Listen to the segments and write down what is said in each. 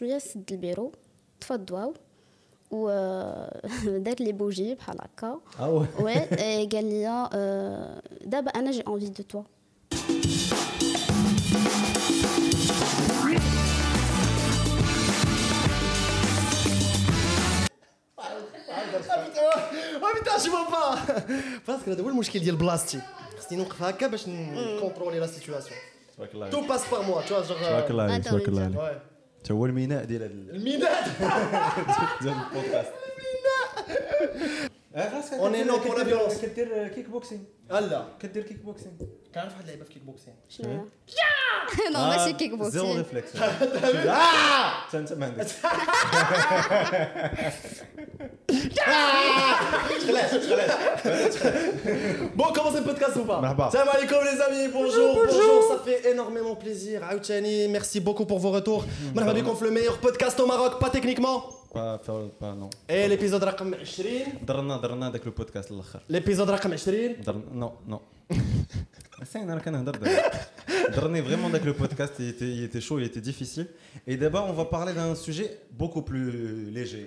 شويه سد البيرو طفى الضواو و دار لي بوجي بحال هكا اه وي وي إي قال لي آه، دابا انا جي انفي دو توا اه بيتا شي با باسكو هذا هو المشكل ديال بلاصتي خصني نوقف هكا باش نكونترولي لا سيتوياسيون تبارك الله تو عليك. باس بار موا تو تبارك الله تا هو الميناء ديال الميناء. ديال البودكاست. On est non pour la violence. كدير كيك بوكسينغ لا كدير كيك بوكسينغ كنعرف واحد اللعيبه في كيك بوكسين شنو هي؟ نو ماشي كيك آه، زيرو بوكسين ريفلكس حتى انت ما عندكش Bon, commencez le podcast ou pas Marhaba. Salam alaikum les amis, bonjour, bonjour, ça fait énormément plaisir. Aouchani, merci beaucoup pour vos retours. Marhaba bikoum في le meilleur podcast au Maroc, pas techniquement. با فا- با نو Et l'épisode رقم 20, درنا درنا داك البودكاست الاخر l'épisode رقم 20. درنا نو نو سين انا كنهضر دابا درني فريمون داك لو بودكاست il était il était chaud il était difficile et d'abord on va parler d'un sujet beaucoup plus léger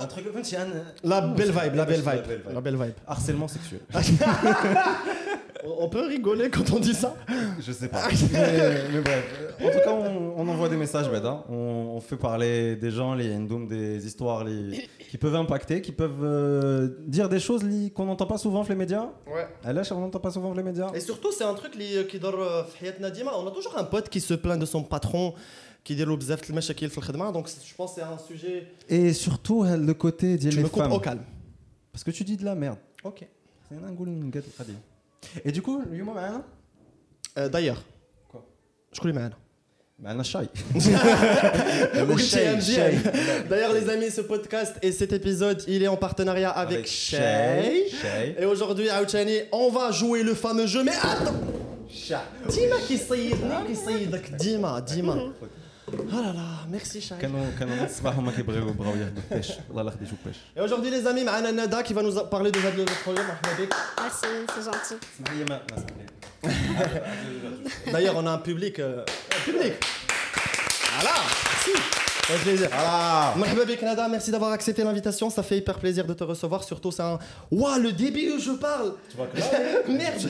un truc فهمتي un La belle vibe, la belle La vibe, belle vibe. la belle vibe. harcèlement sexuel On peut rigoler quand on dit ça Je sais pas. mais, bref. En tout cas, on, envoie des messages, Beda. On, fait parler des gens, les des histoires les, qui peuvent impacter, qui peuvent euh, dire des choses qu'on n'entend pas souvent les médias. Ouais. Elle on n'entend pas souvent les médias. Et surtout, c'est un truc euh, qui dort euh, Nadima. On a toujours un pote qui se plaint de son patron. Qui déroule bzaf de machakil dans khidma, donc je pense que c'est un sujet. Et surtout le côté des femmes. Tu me coupes au calme. Parce que tu dis de la merde. Ok. C'est un Et du coup, اليوم معنا Euh, D'ailleurs. Quoi شكون اللي معنا معنا الشاي. وقلتي الشاي- MJ. الشاي. D'ailleurs, les amis, ce podcast et cet épisode, il est en partenariat avec, Avec Shay. Shay. Et aujourd'hui, Aouchani, on va jouer le fameux jeu. Mais attends Dima qui صيدني qui صيدك ديما ديما Ah là là, merci Chahid. Et aujourd'hui les amis, Ma'ana Nada qui va nous parler déjà de notre problème. Merci, ah, c'est gentil. D'ailleurs on a un public. Euh, un public Voilà, merci. Avec Canada, merci d'avoir accepté l'invitation. Ça fait hyper plaisir de te recevoir. Surtout, c'est un. Waouh, le débit où je parle Merde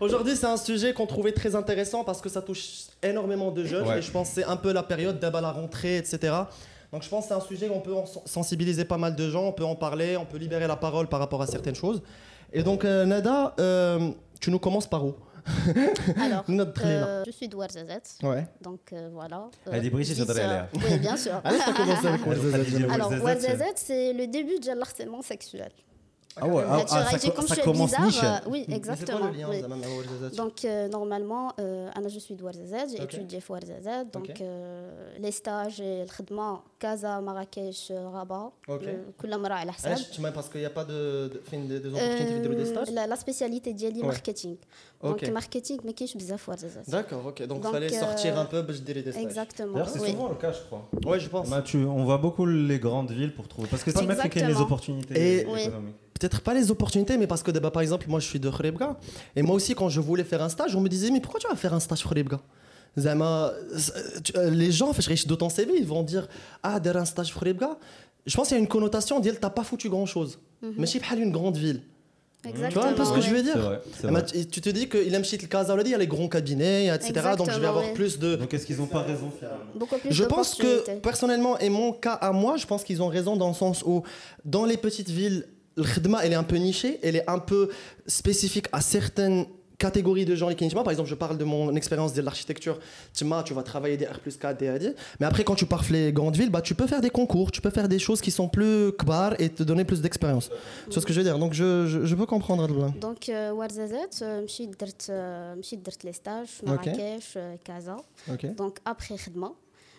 Aujourd'hui, c'est un sujet qu'on trouvait très intéressant parce que ça touche énormément de jeunes et je pense c'est un peu la période d'abord la rentrée, etc. Donc je pense que c'est un sujet qu'on peut sensibiliser pas mal de gens, on peut en parler, on peut libérer la parole par rapport à certaines choses. Et donc, euh, Nada, euh, tu nous commences par où? Alors, euh, je suis de Ouarzazate, Ouais. donc euh, voilà. Euh. Oui, bien sûr. Allez, ça commence avec Ouarzazate. Alors, Ouarzazate, c'est le début de l'harcèlement sexuel. Ah ouais, ah, ah, ça, comme ça commence bizarre, niche. euh, oui, exactement. lien oui. Donc euh, normalement, euh, Anna, je suis de Ouarzazate, j'ai Ok. étudié à Ouarzazate, donc Ok. euh, les stages et le khidma, Casa, Marrakech, Rabat. Tout le monde à l'hasab. Parce qu'il n'y a pas de, de, des opportunités de, de, la, spécialité d'Yali ouais. marketing. Okay. Marketing, mais qui est bizarre. D'accord, ok. Donc, il fallait sortir un peu pour dire des stages. Exactement. D'ailleurs, c'est oui. souvent le cas, je crois. Oui, je pense. Bah, on voit beaucoup les grandes villes pour trouver. Parce que c'est même qui les opportunités Et peut-être pas les opportunités, mais parce que bah, par exemple, moi je suis de Khrebga, et moi aussi quand je voulais faire un stage, on me disait mais pourquoi tu vas faire un stage Khrebga Zama, euh, tu- euh, Les gens, ton CV, ils vont dire Ah, derrière un stage. Je pense qu'il y a une connotation on dit T'as pas foutu grand chose. Mais je suis une grande ville. Exactement. Tu vois un peu ce que je veux C'est dire vrai. c'est bah, vrai. tu tu te dis qu'il aime Chit Kaza, il y a les grands cabinets, etc. Donc je vais Exactement, avoir oui. plus de. Donc est-ce qu'ils n'ont pas raison finalement? Beaucoup plus Je pense que personnellement, et mon cas à moi, je pense qu'ils ont raison dans le sens où dans les petites villes, le khidma, elle est un peu nichée, elle est un peu spécifique à certaines catégorie de gens qui par exemple je parle de mon expérience de l'architecture tu vas travailler des R plus 4 des AD mais après quand tu pars les grandes villes bah tu peux faire des concours tu peux faire des choses qui sont plus kbar et te donner plus d'expérience c'est ce que je veux dire donc je, je, peux comprendre donc Warzazet je suis les stages Marrakech Casa donc après Khidma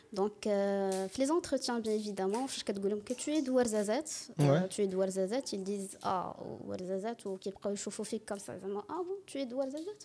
ستاج في أوكي. مراكش آه، كازا Ok. دونك ابخي خدمه دونك آه، في لي زونتروتيان بيان ايفيدامون فاش كتقول لهم كو تو اي دو ورزازات Ouais. تو اي دو ورزازات ils disent اه ورزازات وكيبقاو يشوفوا فيك كم سا زعما اه بون تو اي دو ورزازات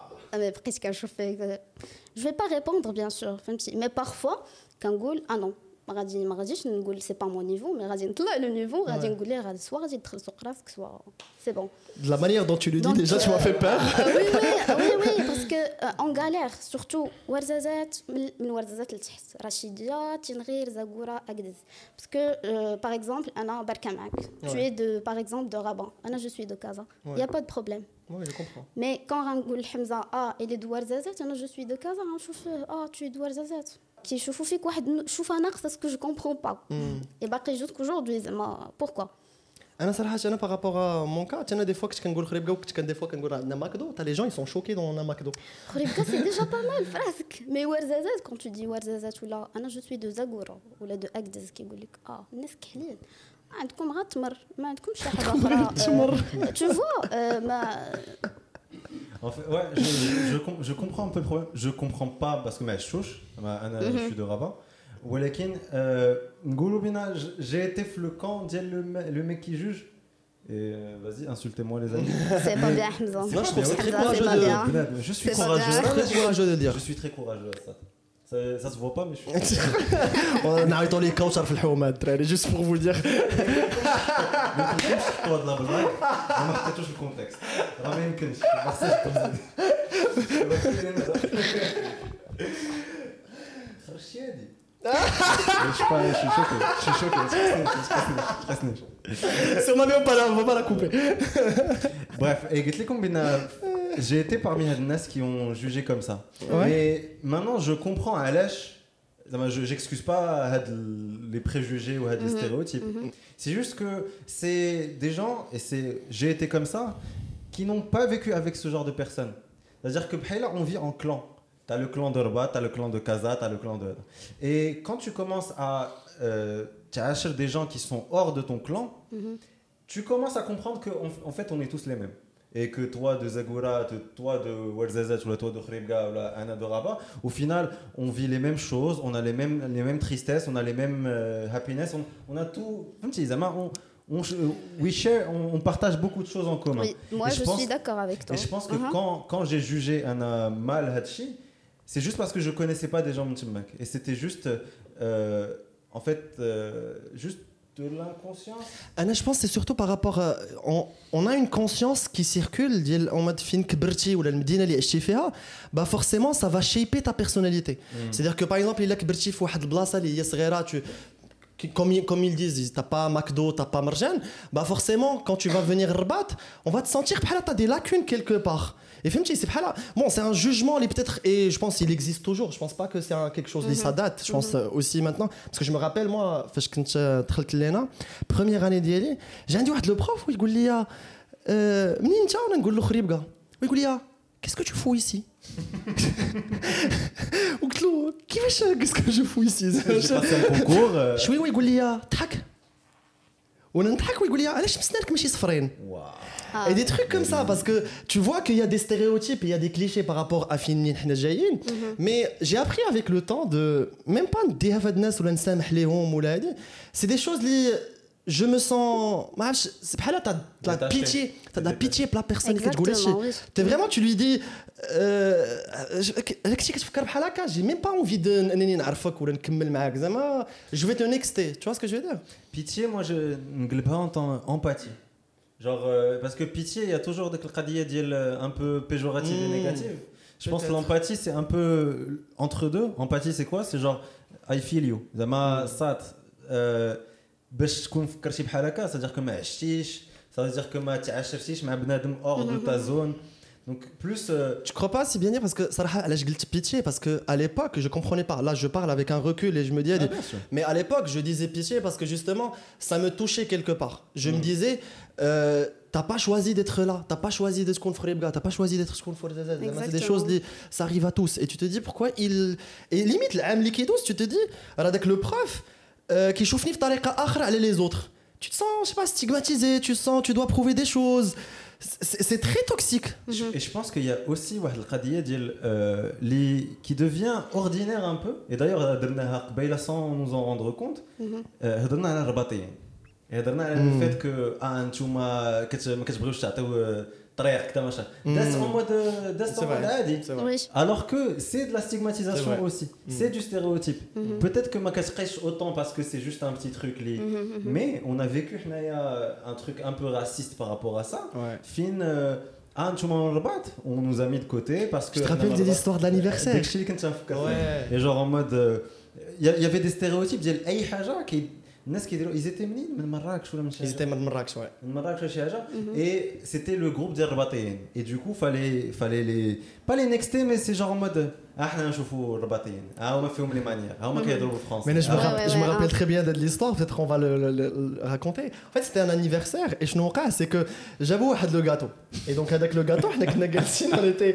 mais بقيت كنشوف فيك جو في با ريبوندر بيان سور فهمتي مي بارفوا كنقول اه نو ما غادي ما غاديش نقول سي با مون نيفو مي غادي نطلع لو نيفو غادي نقول ليه غادي سوا غادي تدخل سوق راسك سوا سي بون De la manière dont tu le dis, Donc, déjà, tu m'as fait peur. وي وي وي وي باسكو اون غالير سورتو ورزازات من من ورزازات لتحت رشيديه تنغير زاكورا اكدز باسكو باغ اكزومبل انا بركه معاك tu es de par exemple de Rabat انا je suis de Casa il y a pas de problème Oui, je comprends. Mais quand غنقول حمزه اه اللي دوار زازات انا جو سوي دو كازا غنشوف اه tu es دوار زازات كيشوفوا فيك واحد شوفه ناقصه سكو جو كومبرون با اي باقي جوسك اجوردي زعما بوركوا انا صراحه انا par rapport à mon cas انا دي فوا كنت كنقول خريبكا وكنت كان دي فوا كنقول عندنا ماكدو تا لي جون يسون شوكي دون ماكدو خريبكا سي ديجا با مال فراسك مي ورزازات كون تو دي ورزازات ولا انا جو سوي دو زاكورا ولا دو اكدز كيقول لك اه الناس كحلين ما عندكم غير تمر ما عندكمش شي حاجه اخرى تمر. تو فوا ما En fait, ouais, je, je, com- je comprends un peu le problème. Je comprends pas parce que mais je chouche, Anna, je suis de Rabat. ولكن euh, نقولوا بينا ج- j'ai été في le camp ديال le, me- le mec qui juge. Et euh, vas-y, insultez-moi les amis. سي با بيان حمزه Non, je trouve ça très حمزة، سي courageux با de- بيان Bnad, Je suis C'est pas courageux. bien. très courageux de dire Je suis très courageux à ça. Ça, ça se voit pas, mais je suis. نعيطوا لي كوثر في الحومه الدراري جوست بور فو دير ما كنتش تحطوا هاد الابلاك وما حطيتوش الكونتكست راه ما يمكنش ما خصناش خرجتي هادي Je suis pas, je suis choqué, je suis choqué, je stresse, je stresse. Si on n'avait pas là, on va pas la couper. Bref, et قلت لكم بان j'ai été parmi les nas qui ont jugé comme ça. Ah Mais maintenant, je comprends à Alesh. J'excuse pas les préjugés ou les mhm. stéréotypes. Mhm. C'est juste que c'est des gens, et c'est j'ai été comme ça, qui n'ont pas vécu avec ce genre de personnes. C'est-à-dire que là, on vit en clan. T'as le clan de Rabat, t'as le clan de Kaza, t'as le clan de. Et quand tu commences à. Euh, des gens qui sont hors de ton clan, mhm. tu commences à comprendre qu'en en fait, on est tous les mêmes. Et que toi de Zagora, de- toi de Walzazat, ou toi de Khribga, ou là, Anna de Rabat, au final on vit les mêmes choses, on a les mêmes, les mêmes tristesses, on a les mêmes euh, happiness, on, on a tout. On, on, we share, on, on partage beaucoup de choses en commun. Oui, moi Et je, je pense- suis d'accord avec toi. Et je pense que Mhm. quand, quand j'ai jugé Anna mal Hachi, c'est juste parce que je connaissais pas des gens Mtimak. Et c'était juste, euh, en fait, euh, juste de l'inconscience je pense que c'est surtout par rapport à. On, a une conscience qui circule en mode fin kbrti ou la medina li bah forcément ça va shaper ta personnalité. Mm. C'est-à-dire que par exemple, il a kbrti fi wahed blasa li tu comme, comme ils disent, t'as pas McDo, t'as pas Marjan, bah forcément, quand tu vas venir Rabat, on va te sentir bah, que t'as des lacunes quelque part. Et Fimchi, c'est pas là. Bon, c'est un jugement, il peut-être, et je pense qu'il existe toujours. Je pense pas que c'est quelque chose qui mhm. ça date. Je pense mhm. euh, aussi maintenant, parce que je me rappelle, moi, première année d'IELI, j'ai un le prof, il dit, euh, il dit, qu'est-ce que tu fous ici? Ou qu'est-ce que je fous ici? J'ai passé un concours. Euh. Je suis, oui, il dit, tac. نضحك ويقول لي علاش مسنانك ماشي صفرين Ah. et des trucs comme ça parce que tu vois qu'il y a des stéréotypes et il y a des clichés par rapport à فين منين حنا جايين mais j'ai appris avec le temps de même pas نديها في هاد الناس ولا نسامح ليهم ولا هادي c'est des choses اللي je me sens. C'est pas t'as de la pitié. T'as de la pitié pour la personne qui T'es vraiment, tu lui dis. Euh, hein? J'ai même pas envie de. Je vais te nexter. Tu vois ce que je veux dire? Pitié, moi, je ne pas en empathie. Genre, euh, parce que pitié, il y a toujours des euh, un peu péjoratives et hmm. négatives. Je pense que l'empathie, c'est un peu entre deux. Empathie, c'est quoi? C'est genre, I feel you. Zama, باش تكون فكر شي بحال هكا c'est-à-dire que ما عشتيش ça veut dire que ما تعاشرتيش مع بنادم hors de ta zone Donc plus. euh, Tu crois pas si bien dire parce que ça là je guilte pitié parce que à l'époque je comprenais pas. Là je parle avec un recul et je me dis ah, bien sûr. mais à l'époque je disais pitié parce que justement ça me touchait quelque part. Je me Mm. disais euh, t'as pas choisi d'être là, t'as pas choisi d'être contre Fribga, t'as pas choisi d'être contre Forzazaz. C'est des Exactement. choses qui- ça arrive à tous et tu te dis pourquoi il et limite l'âme liquidos tu te dis avec le prof euh, qui chauffe tariqa akhra على les autres. Tu te sens je sais pas stigmatisé, tu sens tu dois prouver des choses. C'est c'est très toxique. Et je pense qu'il y a aussi واحد القضية ديال euh, les qui devient ordinaire un peu et d'ailleurs درناها قبيله sans nous en rendre compte آه، هضرنا على alors que c'est de la stigmatisation aussi. Hmm. C'est du stéréotype. Hmm. Hmm. Peut-être que ma autant parce que c'est juste un petit truc mais on a vécu un truc un peu raciste par rapport à ça. Fin ah, on nous a mis de côté parce que. Tu te rappelles de l'histoire de l'anniversaire Et genre en mode. Euh, il y avait des stéréotypes, qui الناس كيديروا ils étaient منين من مراكش ولا من شي Ils حاجة؟ étaient de Marrakech, ouais. من مراكش ولا شي حاجه Mhm. et c'était le groupe ديال الرباطيين et du coup fallait fallait les pas les nexter mais c'est genre en mode ah احنا نشوفوا الرباطيين ها هما فيهم لي مانيير ها هما Mhm. كيهضروا بالفرنسي Mais là, je me, Ouais, rapp- ouais, je me ouais, rappelle hein. très bien de l'histoire, peut-être qu'on va le, le- le- le raconter. En fait, c'était un anniversaire, et je nous c'est que j'avoue, had le gâteau. Et donc, avec le gâteau, on a gagné, on était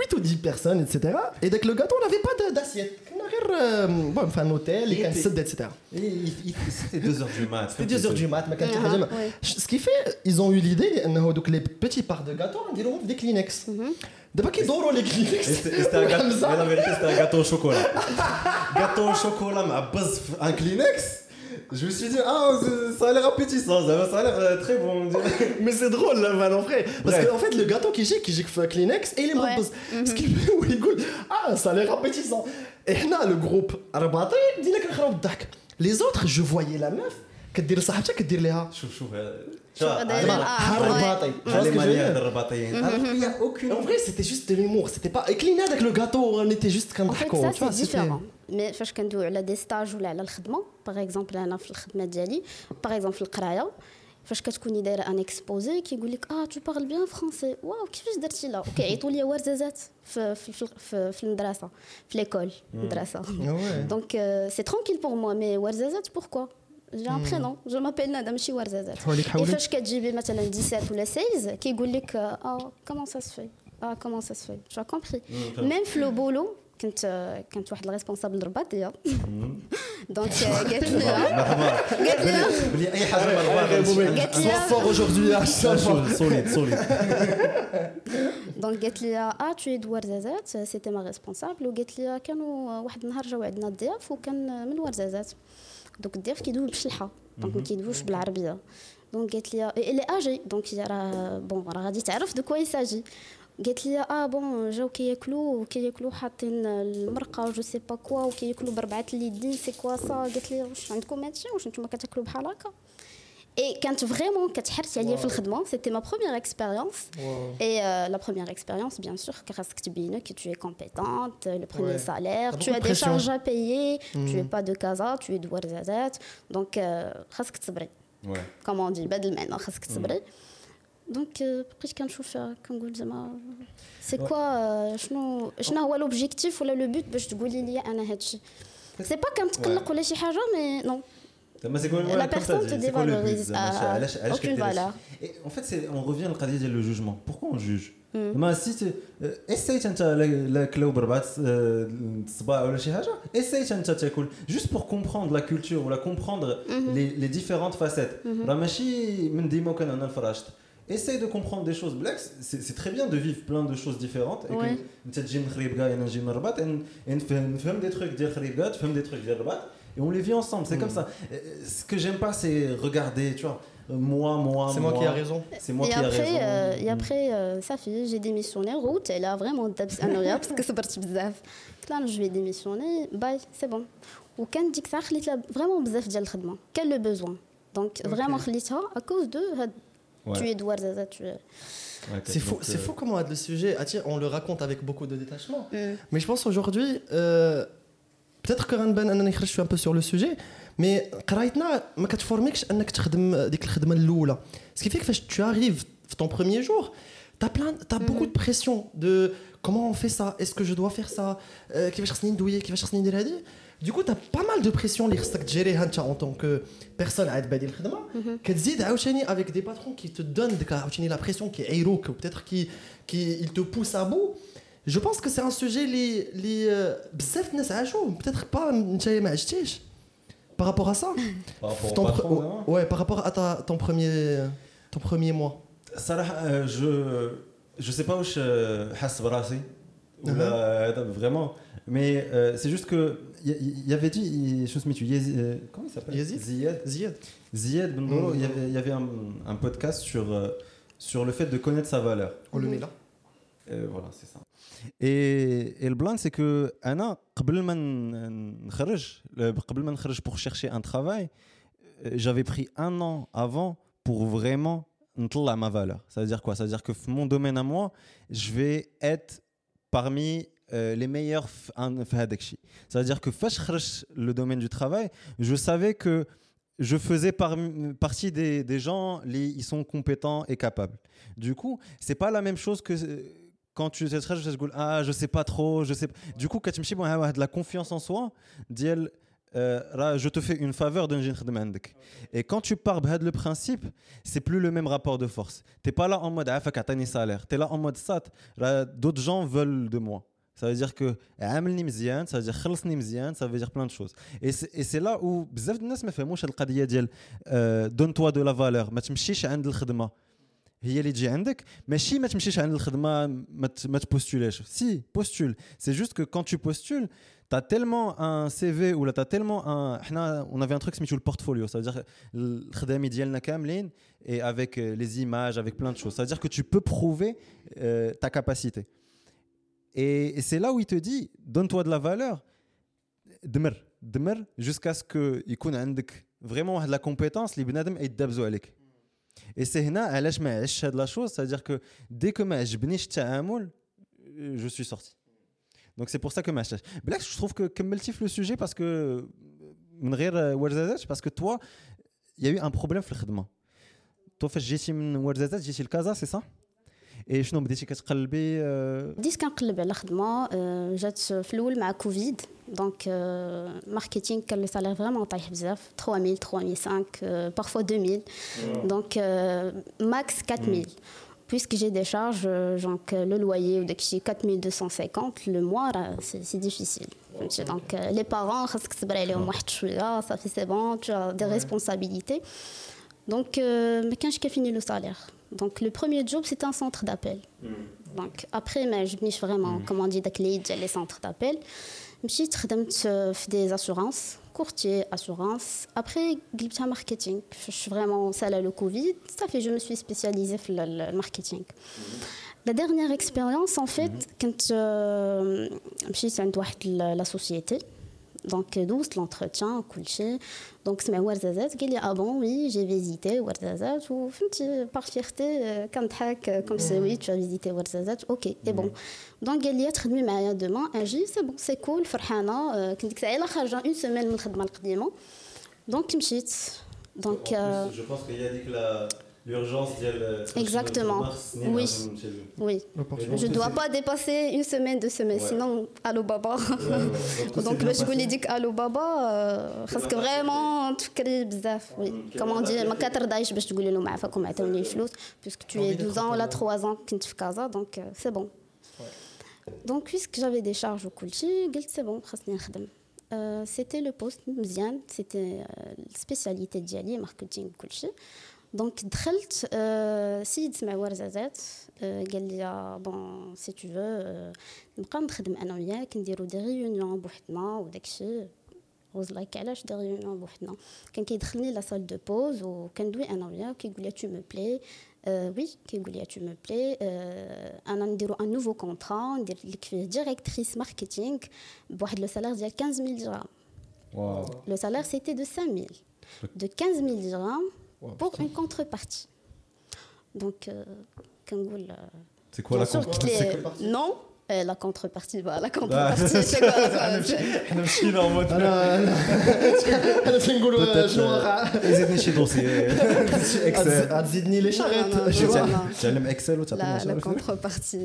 8 ou 10 personnes, etc. Et avec le gâteau, on n'avait pas de- d'assiette. On avait euh, bon, enfin, un hôtel, Et et un t'es- site, etc. Et il- il- c'était 2h du mat C'était 2 heures du mat, ma Ah, qualité de oui. Ce qui fait, ils ont eu l'idée, euh, donc les petits parts de gâteau, on dirait des Kleenex. D'abord, qui dort les cliniques C'était un gâteau. Mais la vérité, c'était un gâteau au chocolat. gâteau au chocolat, mais à base un Kleenex. Je me suis dit, ah, ça a l'air appétissant, ça a l'air euh, très bon. mais c'est drôle, la vanne, en vrai. Parce qu'en fait, le gâteau qui j'ai, qui j'ai fait Kleenex, et il me propose. Ce qui fait, oui, good. Ah, ça a l'air appétissant. Et là, le groupe, Arbaté, dit les autres, je voyais la meuf, qu'elle dit, le sahabcha, qu'elle dit, les ha. manières de dire rebattailler. Alors qu'il n'y a aucune. En vrai, c'était juste de l'humour. C'était pas incliné avec le gâteau, on était juste comme En fait, d'accord, ça, tu vois, c'est c'était- différent. Mais فاش كندوي على دي ستاج ولا على الخدمه باغ اكزومبل انا في الخدمه ديالي باغ اكزومبل في القرايه فاش كتكوني دايره ان اكسبوزي كيقول لك اه تو بارل بيان فرونسي واو كيفاش درتي لا وكيعيطوا لي ورزازات في في في, في, في المدرسه في ليكول المدرسه Ah ouais. دونك سي ترونكيل بور موا مي ورزازات بوركوا جي ان برينون جو مابيل ندى ماشي ورزازات حواليك اي حواليك فاش كتجيبي مثلا 17 ولا 16 كيقول لك اه كومون سا سفي اه كومون سا سفي تو كومبري ميم في لو بولو كنت كانت واحد الريسبونسابل رباطيه دونك قالت لي مرحبا قالت لي بلي اي حاجه Ouais, مرحبا Boubé, قالت sois لي fort aujourd'hui, hein, sois fort. سوليد سوليد دونك قالت لي اه تو يد ورزازات سيتي ما ريسبونسابل وقالت لي كانوا واحد النهار جاو عندنا الضياف وكان من ورزازات دونك الضياف كيدوي بالشلحه دونك ما كيدويوش بالعربيه دونك قالت لي الي أجي دونك هي راه بون راه غادي تعرف دو كوا يساجي قالت لي آه بون جاو كياكلوا كياكلوا حاطين المرقه جو سي با كوا وكياكلوا بربعه اليدين سي كوا سا قالت لي واش عندكم هادشي واش نتوما كتاكلوا بحال هكا Et quand vraiment, wow. c'était ma première expérience. Et euh, la première expérience, bien sûr, que tu es compétente, le premier salaire, tu as des charges à payer, tu n'es pas de casa, tu es de Warzazat. Donc, euh, ouais. comme on dit, Badelmen, mmh. Hein, donc, euh, c'est quoi euh, l'objectif ou le but bah, C'est pas quand tu connais ou mais non باش تقولي لي انا هادشي سي با كنتقلق ولا شي حاجه مي نو زعما سي كون La personne te dévalorise à علاش علاش aucune كدير هادشي؟ valeur. Et en fait, c'est- on revient للقضيه ديال لو جوجمون بوركو اون جوج Mm. ما سي اسيت انت لا كلو بربعه الصباع ولا شي حاجه اسيت انت تاكل جوست بور كومبروندر لا كولتور ولا كومبروندر لي لي ديفيرونت فاسيت راه ماشي من ديما كان انا فراشت Essaye de comprendre des choses. Black, c'est c'est très bien de vivre plein de choses différentes. Et Ouais. que tu تجي من خريبكا انا نجي من الرباط et نفهم نفهم des trucs ديال خريبكا تفهم des trucs ديال الرباط et on les vit ensemble. C'est comme ça. Euh, Ce que j'aime pas, c'est regarder, tu vois, euh, moi, moi, C'est moi qui ai raison. C'est moi et qui ai après, raison. euh, et Mm. après euh, ça fait j'ai démissionné route elle a vraiment دابت انايا باسكو صبرت بزاف قلت لها جو ديميسيوني باي سي بون وكان ديك الساعه خليت لها فريمون بزاف ديال الخدمه كان لو بوزوان دونك فريمون خليتها ا دو هاد Ouais. tu es دوارزازا tu es Ok, C'est fou, donc, c'est euh, fou comment le sujet, ah, tiens, on le raconte avec beaucoup de détachement. Mm. Mais je pense aujourd'hui, euh, peut-être que غنبان انني خرجت شويه un peu sur le sujet, mais قرايتنا ما كتفورميكش انك تخدم ديك الخدمه الاولى. Ce qui fait que فاش tu arrives في ton premier jour, t'as plein, t'as beaucoup de pression de comment on fait ça, est-ce que je dois faire ça, euh, qui va chercher douiller, qui va chercher dire Du coup, t'as pas mal de pression les خصك gérer en tant que personne à être badil khidma. كتزيد عاوتاني avec des patrons qui te donnent عاوتاني la pression qui est ou peut-être qui qui il te pousse à bout. Je pense que c'est un sujet qui euh, peut-être pas par rapport à ça. Par rapport ton patron, pre... hein. Ouais, par rapport à ta, ton premier ton premier mois. Ça euh, je je sais pas où je hasse ou là, uh-huh. euh, vraiment mais euh, c'est juste que il y, y, avait dit je me suis euh, comment il s'appelle? Zied Zied Zied il y avait il y avait un, un podcast sur sur le fait de connaître sa valeur. On le met là. voilà, c'est ça. Et, le plan, c'est que Anna, pour chercher un travail, j'avais pris un an avant pour vraiment à ma valeur. Ça veut dire quoi Ça veut dire que mon domaine à moi, je vais être parmi les meilleurs Ça veut dire que le domaine du travail, je savais que je faisais par, partie des, gens, ils sont compétents et capables. Du coup, c'est pas la même chose que quand tu sais, je ah, je sais pas trop, je sais. Du coup, quand tu me dis, de la confiance en soi, dire euh, je te fais une faveur d'un Et quand tu pars de le principe, c'est plus le même rapport de force. Tu n'es pas là en mode ah, salaire. Tu es là en mode sat. D'autres gens veulent de moi. Ça veut dire que ça veut dire ça veut dire plein de choses. Et c'est là où بزاف الناس ما فهموش القضيه ديال donne-toi de la valeur ما تمشيش عند الخدمه هي اللي تجي عندك ماشي ما تمشيش عند الخدمه ما تبوستوليش سي postule c'est juste que quand tu postules tu as tellement un CV ou là tu as tellement un on avait un truc qui le portfolio ça veut dire الخدامي ديالنا كاملين et avec euh, les images avec plein de choses ça veut dire que tu peux prouver euh, ta capacité et, et c'est là où il te dit donne-toi de la valeur دمر دمر jusqu'à ce que يكون عندك vraiment واحد la compétence اللي بنادم يدابزو عليك et c'est هنا علاش ما عشتش هاد la chose ça veut dire que dès que ما عجبنيش التعامل je suis sorti donc c'est pour ça que ma Black, je trouve que كملتي le sujet parce que من غير parce que toi il y a eu un problème في الخدمه toi فاش جيتي من ورزازات جيتي لكازا سي صح اي شنو بديتي كتقلبي بديت كنقلب على خدمه جات في الاول مع كوفيد Donc, euh, marketing, le salaire vraiment taille 3000, 3005, euh, parfois 2000. Wow. Donc, euh, max 4000. Mmh. Puisque j'ai des charges, euh, donc euh, le loyer ou de 4250 le mois, c'est difficile. Donc, les parents, ah, ça fait c'est bon, tu as des responsabilités. Donc, quand j'ai fini le salaire. Donc, le premier job, c'était un centre d'appel. Mm. Donc, après, mais je vraiment, mmh. comment on dit, les centres d'appel. Je fait des assurances courtier, assurance. Après, j'ai marketing. Je suis vraiment celle à le Covid. Je me suis spécialisée dans le marketing. La dernière expérience, en fait, quand je suis la société, donc, 12 l'entretien, couché. Donc, c'est Warzazat. Il dit Ah bon, oui, j'ai visité Warzazat. Ou par fierté, quand comme c'est oui, tu as visité Warzazat. Ok, et bon. Donc, il y a très bien demain. J'ai c'est bon, c'est cool, Farhana. Quand il a خرج une semaine من الخدمة القديمة. Donc, مشيت. Donc, je pense qu'il y la L'urgence Exactement. Oui. oui. Je ne dois pas dépasser une semaine, deux semaines, sinon, allô baba. Donc, je vous l'ai dit allô baba, parce que vraiment, tu crées bzaf. Oui. Comment dire, ma 4 daïs, je te le mafa comme une flous, puisque tu es 12 ans, là, 3 ans, que tu casa, donc euh, c'est bon. Donc, puisque j'avais des charges au kulchi, c'est bon, euh, c'était le poste c'était euh, spécialité d'Yali, marketing kulchi. Donc, دخلت سيد سمع ورزازات قال لي بون سي تو فو نبقى نخدم انا وياك نديرو دي ريونيون بوحدنا وداك الشيء غوز لايك علاش دي ريونيون بوحدنا كان كيدخلني لا سال دو بوز وكندوي انا وياه كيقول لي تو مو بلي وي كيقول لي تو مو بلي انا نديرو ان نوفو كونطرا ندير لك فيه ديريكتريس ماركتينغ بواحد لو سالير ديال 15000 درهم لو سالير سيتي دو 5000 دو 15000 pour une contrepartie. Donc, euh, Kangoul. c'est quoi la contrepartie Non, la contrepartie, bah, la contrepartie, c'est quoi La contrepartie,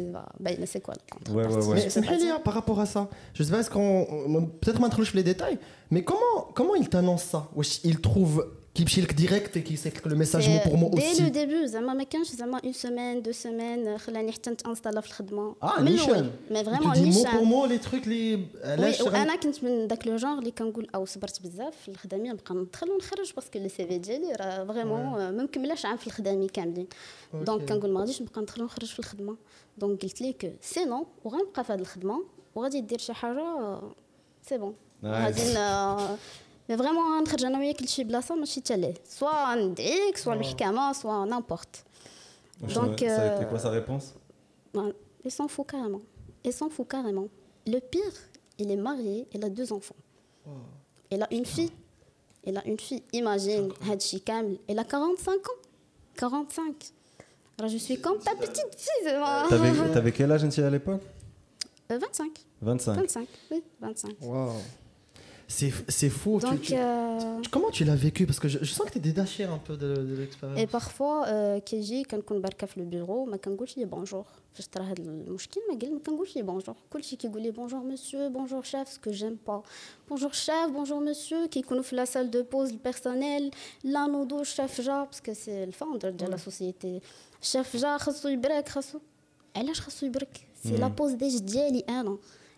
c'est quoi la contrepartie? Par rapport à ça, je sais pas, est-ce qu'on. Peut-être m'introduire les détails, mais comment, comment ils ça? Ils trouvent trouve qu'il pchilk direct et qu'il sait que le message mot C'est pour mot Dès aussi. le début, زعما ما كانش زعما une semaine, deux semaines خلاني حتى نتانستالا في الخدمة Ah, من Nishan. الأول. mais Tu vraiment dis mot نيشان. pour mot les trucs, les. وي وانا كنت من داك لو جونغ اللي كنقول او صبرت بزاف في الخدامي نبقى ندخل ونخرج باسكو لي سي في ديالي راه فريمون ما مكملاش عام في الخدامي كاملين دونك كنقول ما غاديش نبقى ندخل ونخرج في الخدمه دونك قلت ليه كو سي نو وغنبقى في هذه الخدمه وغادي دير شي حاجه سي بون غادي Mais vraiment, on je n'ai pas de place, je suis allée. Soit un DIC, soit un ah. médicament, soit n'importe. Donc, ça a été euh, quoi sa réponse? Ben, il s'en fout carrément. Il s'en fout carrément. Le pire, il est marié, il a deux enfants. Oh. Il a une fille. Il a une fille, imagine, Hadji Kamel. Il a 45 ans. 45. Alors je suis comme ta petite fille. T'avais quel âge à l'époque? 25. 25. 25, oui, 25. Wow. C'est faux. Donc, euh, comment tu l'as vécu? Parce que je, sens que tu es détaché un peu de, l'expérience. Et parfois, euh, quand je barka le bureau, je dis bonjour. Je suis très mouchkine, je dis bonjour. Tout le bonjour monsieur, bonjour chef, ce que j'aime pas. Bonjour chef, bonjour monsieur, qui connaît la salle de pause, le personnel, l'un ou deux chefs, parce que c'est le founder de la société. Chef, j'ai besoin de break, j'ai besoin break. C'est la mm. pause déj d'hier, un hein, an.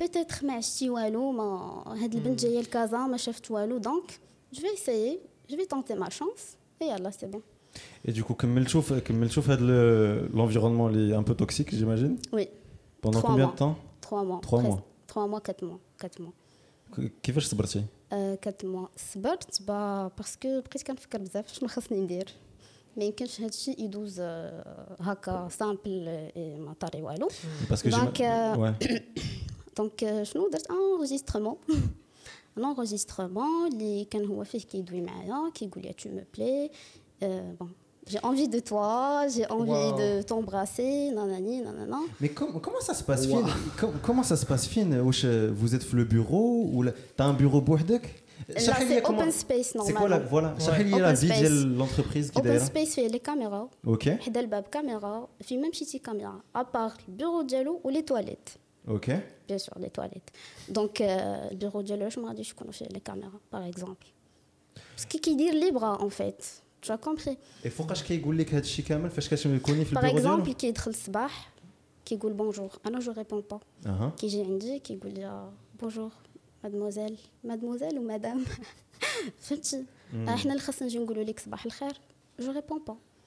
بيتيتر ما عشتي والو ما هاد البنت جايه لكازا ما شافت والو دونك جو في اسيي جو في تونتي ما شانس اي يلا سي بون Et du coup, كملتوا في كملتوا في هذا ال- l'environnement اللي est un peu toxique, j'imagine وي Pendant Trois combien mois. de temps 3 mois Trois mois. 3 mois 4 mois 4 mois ك- كيفاش صبرتي 4 موا صبرت با باسكو بقيت كنفكر بزاف شنو خاصني ندير ما يمكنش هذا الشيء يدوز آه، هكا سامبل آه، ما طاري والو Parce que Donc, j'ima- euh, ouais. دونك آه، شنو درت انغيسترمون ان انغيسترمون اللي كان هو فيه كيدوي معايا كيقول لي تو مو بلي بون j'ai envie de toi, j'ai envie Wow. de t'embrasser, nanani, nanana. Mais com- comment ça se passe, Wow. Fine Com- Comment ça se passe, Fine Wesh, euh, Vous êtes le bureau ou la- t'as un bureau بوحدك Là, شرحي لي c'est comment- open space C'est quoi la normalement. voilà شرحي لي Open la vie space. ديال l'entreprise qui Open دايره space فيه لي كاميرا OK حدا الباب كاميرا في ميم شي كاميرا ابار البيرو ديالو ولي تواليت Bien sûr, les toilettes. Donc, euh, bureau de logement, je connais les caméras, par exemple. Parce qu'il dit libre, en fait. Tu as compris. Et pourquoi qu'il que Par exemple, qui le qui dit bonjour. Ah non, je ne réponds pas. Qui j'ai dit, qui dit euh, bonjour, mademoiselle. Mademoiselle ou madame? Fenty. Ah,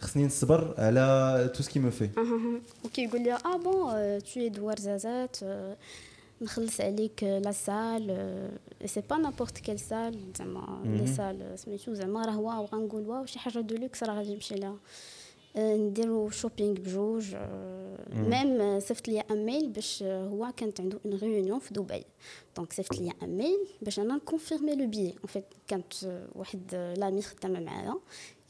خصني نصبر على تو سكي مو في وكيقول لي اه بون تو دوار زازات آه، نخلص عليك آه، لا سال سي با نابورت كيل سال زعما لي مهم. سال سميتو زعما راه واو غنقول واو شي حاجه دو لوكس راه غادي نمشي لها آه، نديرو شوبينغ بجوج مم. ميم آه، صيفط لي ان ميل باش آه، هو كانت عنده اون ريونيون في دبي دونك صيفط لي ان ميل باش انا نكونفيرمي لو بيي اون فيت كانت آه، واحد آه، لامي خدامه معايا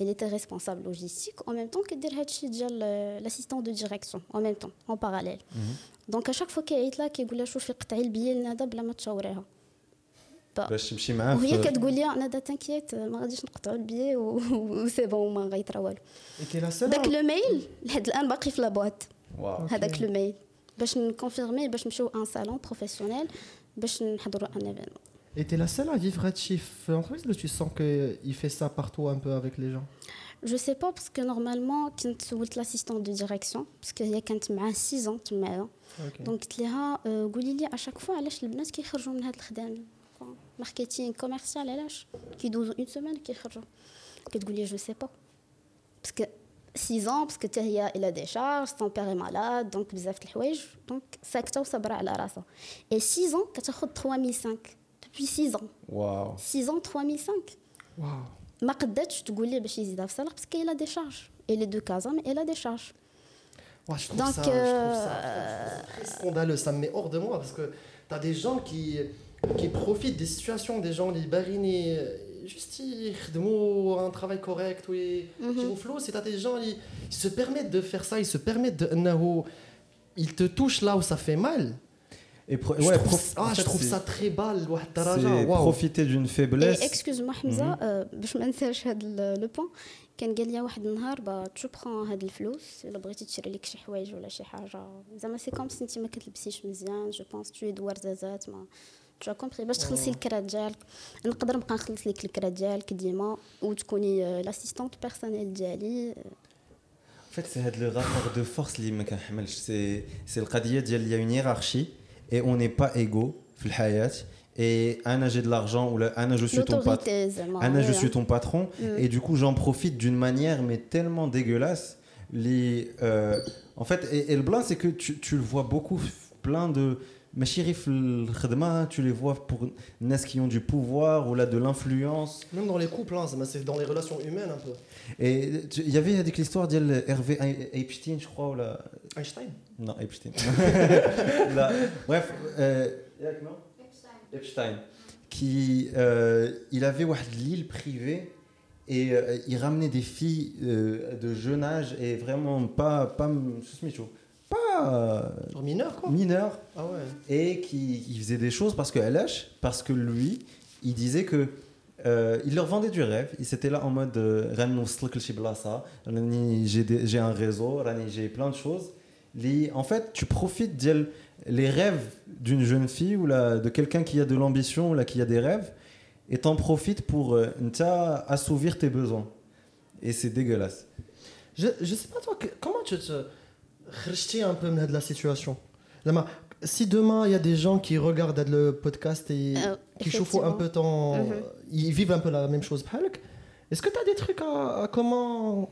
il était responsable logistique en même temps كدير هادشي ديال l'assistant de direction en même temps en parallèle دونك à chaque fois كيعيط لها كيقول لها شوفي قطعي البيي لندى بلا ما تشاوريها باش تمشي معاه وهي في- كتقول لي ندى تنكيت ما غاديش نقطعوا البيي وسي بون ما غيطرا والو Et qui est la seule. داك لو ميل لحد الان باقي في لابواط واو هذاك لو ميل باش نكونفيرمي باش نمشيو ان صالون بروفيسيونيل باش نحضروا ان ايفينمون Et tu es la seule à vivre à chief entreprise ou tu sens qu'il fait ça partout un peu avec les gens Je sais pas parce que normalement كنت سولت l'assistante de direction parce que هي كانت معاه 6 ans تمايا دونك قلت لها قولي لي اشاك فوا علاش البنات كيخرجوا من هاد الخدام ماركتينغ كوميرسيال علاش كيدوزو اون سيمين كيخرجوا كتقول لي جو سي با باسكو 6 ans parce que هي il a des charges son père est malade donc بزاف د الحوايج دونك ساكته وصبره على راسها et 6 ans كتاخذ 3005 depuis 6 ans واو 6 ans 3005 واو ما قداتش تقول لي باش يزيدها في الصالح باسكو il a des charges elle est de casa mais elle a des charges Ouais, je trouve Donc, ça, je trouve ça euh, très scandaleux, ça me met hors de moi parce que tu as des gens qui, qui profitent des situations, des gens libérinés, juste ils font un travail correct, oui, qui ont flou, c'est t'as des gens, ils, ils se permettent de faire ça, ils se permettent de. إنه- Ils te touchent là où ça fait mal. Et pro- Je ouais, trouve, prof- ah, en je fait, trouve c'est- ça très bas, لواحد الدرجة. C'est Waouh. profiter d'une اي faiblesse. اكسكوز مو حمزه آه، باش ما نساش هذا لو بوان كان قال لي واحد النهار با تو برون هاد الفلوس الا بغيتي تشري لك شي حوايج ولا شي حاجه زعما سي كوم سي انت ما كتلبسيش مزيان جو بونس تو دوار زازات ما تو كومبري باش تخلصي الكرا ديالك نقدر نبقى نخلص لك الكرا ديالك ديما وتكوني لاسيستونت بيرسونيل ديالي En fait, c'est le rapport de force اللي ما كنحملش. C'est c'est القضية ديال il y a une hiérarchie et on n'est pas égaux et Anna j'ai de l'argent ou Anna je suis ton patron je suis ton patron. Et du coup j'en profite d'une manière mais tellement dégueulasse. Les euh, en fait et, et le blanc c'est que tu, tu, le vois beaucoup plein de tu les vois pour les qui ont du pouvoir ou là de l'influence. Même dans les couples, hein, c'est dans les relations humaines un peu. Et il y avait avec l'histoire d'Hervé Epstein, je crois. Ou la... Einstein? Non, Epstein. bref, euh, Epstein. Epstein. Qui, euh, il avait l'île privée et euh, il ramenait des filles de jeune âge et vraiment pas, pas, euh, mineur, quoi. Mineur. Ah ouais. Et qui, qui faisait des choses parce que LH, parce que lui, il disait que. Euh, il leur vendait du rêve. Ils étaient là en mode euh, j'ai un réseau, j'ai plein de choses. En fait, tu profites des rêves d'une jeune fille ou de quelqu'un qui a de l'ambition ou là, qui a des rêves et t'en profites pour assouvir tes besoins. Et c'est dégueulasse. Je, je sais pas, toi, comment tu te خرجتي un peu de la situation Lama, Si demain il y a des gens qui regardent le podcast et Euh, qui chauffent un peu ton, Mhm. ils vivent un peu la même chose بحالك, est-ce que tu as des trucs à, à comment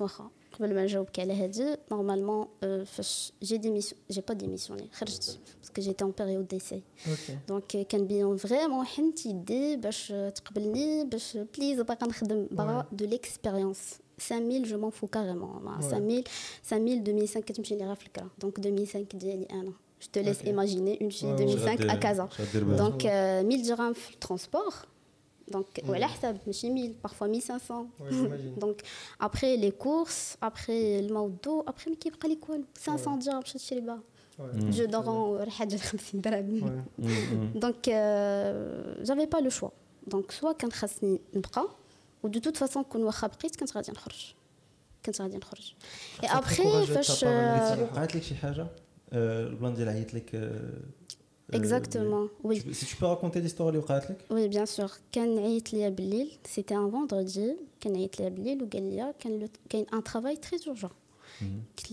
واخا قبل ما نجاوبك على هادي نورمالمون فاش جي ديميسيون جي با ديميسيوني خرجت باسكو جيتي اون بيريود ديسي Ok. دونك كان بيان فريمون حنت يدي باش تقبلني باش بليز باغا نخدم باغا دو ليكسبيريونس 5000 جو مون فو كاريمون 5000 5000 2005 كتمشي لي غير في الكرا دونك 2005 ديالي انا جو te laisse Ok. imaginer une fille Ouais, ouais. 2005 à Casa Donc, donc euh, 1000 dirhams في الترونسبور دونك وعلى حساب ماشي 1000 parfois 1500 Ouais, j'imagine. donc après les courses après الماء والضو après ما كيبقى لك والو 500 درهم باش تشري بها Ouais. جو دورون حاجه 50 درهم Ouais. mm, mm. دونك جافي با لو شوا دونك سوا كان خاصني نبقى ودو توت فاسون كون واخا بقيت كنت غادي نخرج كنت غادي نخرج اي très courageux ابخي de ta فاش part, Alexia. وقعت لك شي حاجة؟ آه، البلان ديال عيط لك آه، آه، اكزاكتومون وي Tu- Si tu peux raconter l'histoire اللي وقعت لك وي بيان سور كان عيط ليا بالليل سيتي ان فوندردي كان عيط ليا بالليل وقال لي كان لو كاين ان ترافاي تري اورجون قلت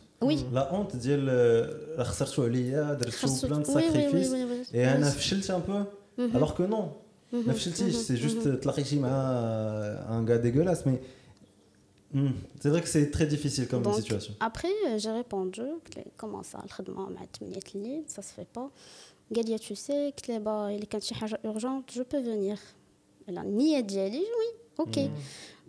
Oui. La honte ديال آه، راه خسرتو عليا درتو بلان دو وي وي وي ساكريفيس وي وي Et انا فشلت ان بو alors que non ما فشلتيش سي جوست تلاقيتي مع un gars dégueulasse mais Hmm, c'est vrai que c'est très difficile comme Donc, situation Après, euh, j'ai répondu, قلت لي comment ça, الخدمة مع 8 الليل, ça se fait pas. قال لي tu sais, قلت لي bah, إلا كانت شي حاجة urgente, je peux venir. لا النية ديالي وي اوكي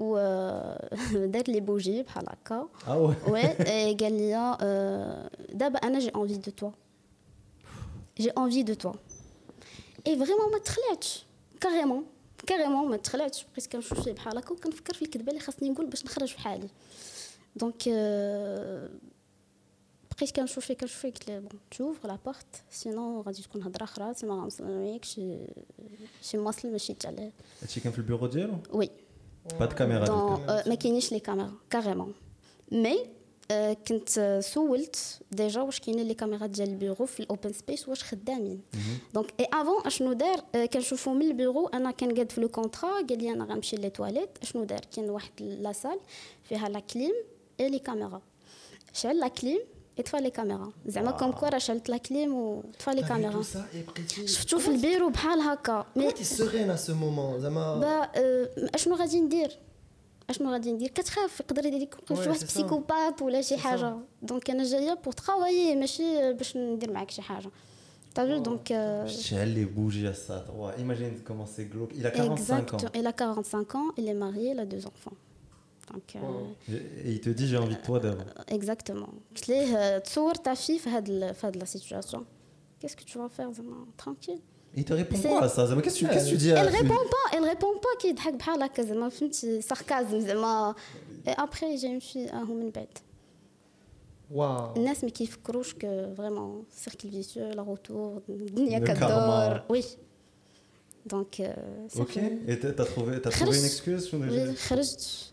الضواو و دار لي بوجي بحال هكا Ah ouais. وي قال لي آه، دابا انا جي انفي دو توا جي انفي دو توا اي فريمون ما تخلعتش كاريمون كاريمون ما تخلعتش بقيت كنشوف فيه بحال هكا وكنفكر في الكذبه اللي خاصني نقول باش نخرج في حالي دونك آه، بقيت كنشوف فيه كنشوف فيه قلت له بون تشوف لا بورت سينون غادي تكون هضره اخرى تما غنوصل وياك شي شي مواصل ماشي تاع هادشي كان في البيرو ديالو وي با د كاميرا دون ديك. آه، ما كاينينش لي كاميرا كاريمون مي آه، كنت آه، سولت ديجا واش كاينين لي كاميرات ديال البيرو في الاوبن سبيس واش خدامين دونك اي افون اشنو دار آه، كنشوفو من البيرو انا كنقاد في لو كونطرا قال لي انا غنمشي لي تواليت اشنو دار كاين واحد لا سال فيها لا كليم اي لي كاميرا شعل لا كليم يطفى لي كاميرا زعما كوم كوا راه شعلت لا كليم وطفى لي كاميرا شفتو في البيرو بحال هكا مي مي تي سيرين ا سو مومون زعما با آه، اشنو غادي ندير اشنو غادي ندير كتخاف يقدر يدير لك Ouais, شي واحد c'est ça. بسيكوبات ولا شي C'est حاجه دونك انا جايه بور ترافايي ماشي باش ندير معاك شي حاجه تعرف دونك آه، شعل لي بوجي à ça. Ouais, imagine comment c'est glauque. Il a 45 ans. exact il a 45 ans il est marié il a deux enfants donc euh, Et il te dit j'ai envie de toi d'abord. exactement قلت ليه آه، تصور تا في في هاد ال- في هاد لا سيتوياسيون qu'est-ce que tu vas faire زعما tranquille Il te répond C'est- quoi à ça Zama, Qu'est-ce que tu- qu'est-ce que tu dis à elle répond pas elle répond pas كيضحك بحال هكا زعما فهمتي ساركازم زعما ابخي جاي نمشي هو من بعد واو الناس ما كيفكروش ك فريمون سيركل فيسيو لا روتور الدنيا Le كدور karma. وي دونك Ok. Et t'as t'as trouvé, t'as trouvé une excuse شنو وي اللي- خرجت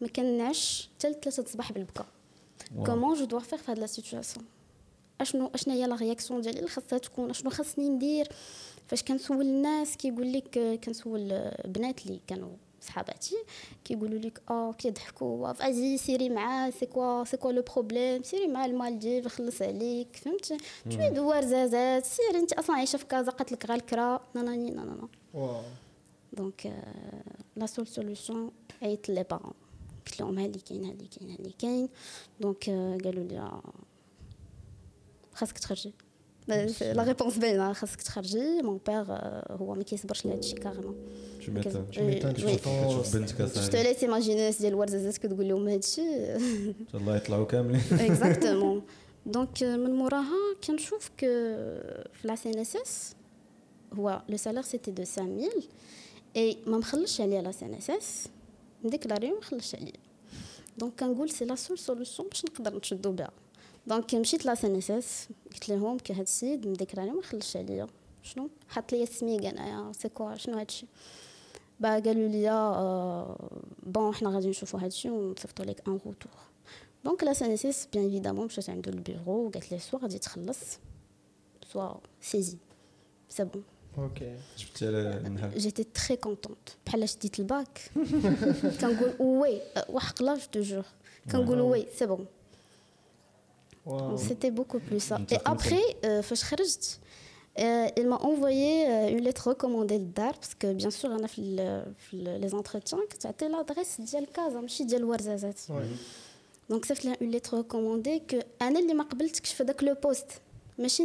ما كنعش حتى لثلاثة الصباح بالبكا. كومون جو دوا فيغ في هاد لا سيتوياسيون اشنو اشنا هي لا رياكسيون ديالي؟ اللي خاصها تكون أشنو خاصني ندير؟ فاش كنسول الناس كيقول لك كنسول بنات اللي كانوا صحاباتي كيقولوا لك آه كيضحكوا. فازي سيري معاه سي كوا سي كوا لو بروبليم سيري مع المالديف يخلص عليك فهمتي شوية دوار زازات سيري أنت أصلا عايشة في كازا قالت لك غير الكرا. ناناني نانانا واو. دونك لا سول سوليوشن عيطت لي بارون قلت لهم ها اللي كاين ها اللي كاين ها اللي كاين دونك قالوا لي آه، خاصك تخرجي لا ريبونس باينه خاصك تخرجي مون بير هو ما كيصبرش لهذا الشيء كاريمون Tu m'étonnes. Tu m'étonnes, tu Oui. t'entends. كتشوف بنتك جو تو أصاحبي. ليس ايماجيني الناس ديال الورزازات كتقول لهم هذا الشيء ان شاء الله يطلعوا كاملين اكزاكتومون دونك من موراها كنشوف ك في لا سي ان اس اس هو لو سالير سيتي دو 5000 اي ما مخلصش عليا لا سي ان اس اس نديكلاري ما مخلصش عليا دونك كنقول سي لا سول سوليوشن باش نقدر نشدو بها دونك مشيت لا سي ان اس اس قلت لهم كي هاد السيد مديكلاري ما خلصش عليا شنو حط لي السميك انايا سي كوا شنو هادشي با قالوا لي آه، بون حنا غادي نشوفوا هادشي ونصيفطوا لك ان روتور دونك لا سانيسيس بيان ايفيدامون مشات عندو البيرو وقالت لي سوا غادي تخلص سوا سيزي سي بون J'étais très contente. le bac. Euh, je te c'est bon. C'était beaucoup plus ça. Et après, euh, euh, ils m'ont envoyé euh, une lettre recommandée de parce que bien sûr, on a fait les entretiens, c'était l'adresse de Kaza, hein, Donc, c'est une lettre recommandée que je n'ai pas le poste, mais je suis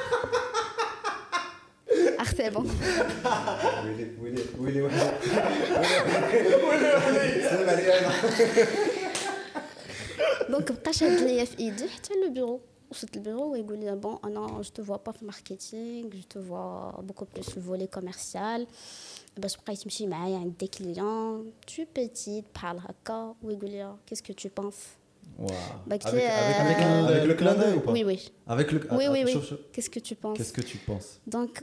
اخ سي بون ويلي ويلي ويلي ويلي سلم عليا انا دونك بقى شاد ليا في ايدي حتى لو بيرو وصلت البيرو ويقول لي بون انا جو تو فوا با في الماركتينغ جو تو فوا بوكو بلوس في الفولي كوميرسيال باش بقاي تمشي معايا عند دي كليون تو بيتيت بحال هكا ويقول لي كيسكو تو بونس Bah, Avec, qui est, avec, avec, euh, avec le clin d'œil ou pas وي وي Avec le. وي وي وي chauffe, chauffe. كيسكو تو بونس Qu'est-ce que tu penses دونك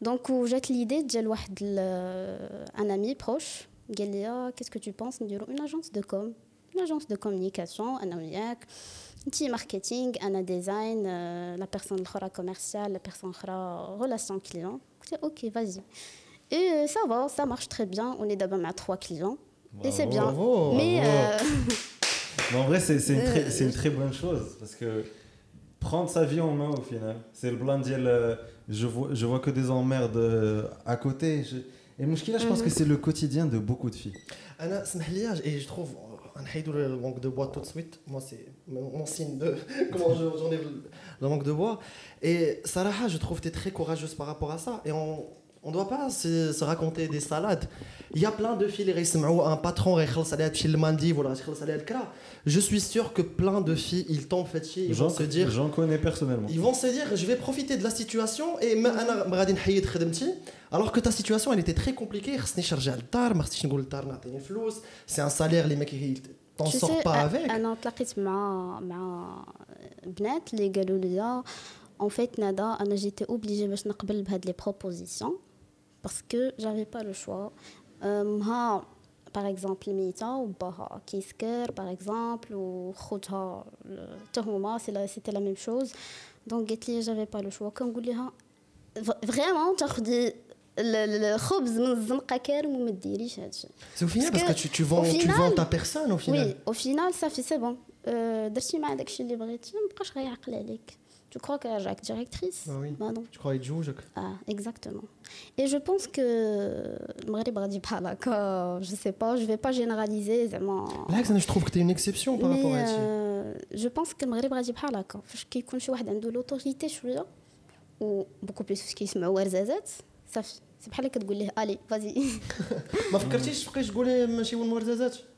Donc, j'ai l'idée d'un euh, ami proche. Qu'est-ce que tu penses? Une agence de com, une agence de communication, un OIAC, un marketing, un design, euh, la personne commerciale, la personne relation client. Ok, vas-y. Et euh, ça va, ça marche très bien. On est d'abord à trois clients. Et c'est bien. Bravo, Mais, en vrai, c'est une, une, très bonne chose parce que prendre sa vie en main au final. C'est le blind euh, je vois, je vois que des emmerdes euh, à côté. Et Mouchkila, je pense que mhm. c'est le quotidien de beaucoup de filles. Anna, c'est Et je trouve, euh, on le manque de bois tout de suite. Moi, c'est mon signe de comment j'enlève le manque de bois. Et Sarah, je trouve que tu es très courageuse par rapport à ça. Et on, on ne doit pas se, se, raconter des salades. Il y a plein de filles qui un patron Je suis sûr que plein de filles, ils t'ont fait chier. Ils vont se dire. J'en connais personnellement. Ils vont se dire je vais profiter de la situation et alors que ta situation, elle était très compliquée. C'est un salaire, les mecs, ils t'en sortent pas avec. Je suis en fait, Nada, j'étais obligée de me les propositions لي بروبوزيسيون باسكو جافي با لو شوا مها باغ اكزومبل ميتا وباها كيسكر باغ اكزومبل وخوتها حتى هما سيتي لا ميم شوز دونك قالت لي جافي با لو شوا كنقول لها فريمون تاخدي ال- ال- الخبز من الزنقه كارم وما ديريش هادشي c'est au final Parce parce que que, tu, tu vends au tu final- vends ta personne au final وي او فينال صافي سي بون درتي مع داكشي اللي بغيتي ما بقاش غيعقل عليك تو كرو كراك ديريكتريس Ah oui. با نو tu crois يتجوجك اه اكزاكتومون اي جو بونس كو المغرب غادي بحال هكا جو سي با جو في با جينيراليزي زعما بالعكس انا je trouve que tu es une exception par rapport à ça جو بونس كو المغرب غادي بحال هكا فاش كيكون شي واحد عنده لوتوريتي شويه و بوكو بليس فاش كيسمعوا ورزازات صافي سي بحال كتقول ليه الي فازي ما فكرتيش تبقاي تقولي ماشي هو المرزازات